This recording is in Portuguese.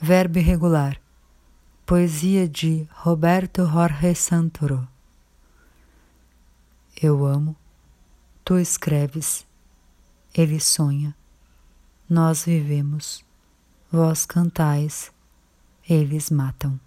Verbo irregular. Poesia de Roberto Jorge Santoro. Eu amo, tu escreves, ele sonha, nós vivemos, vós cantais, eles matam.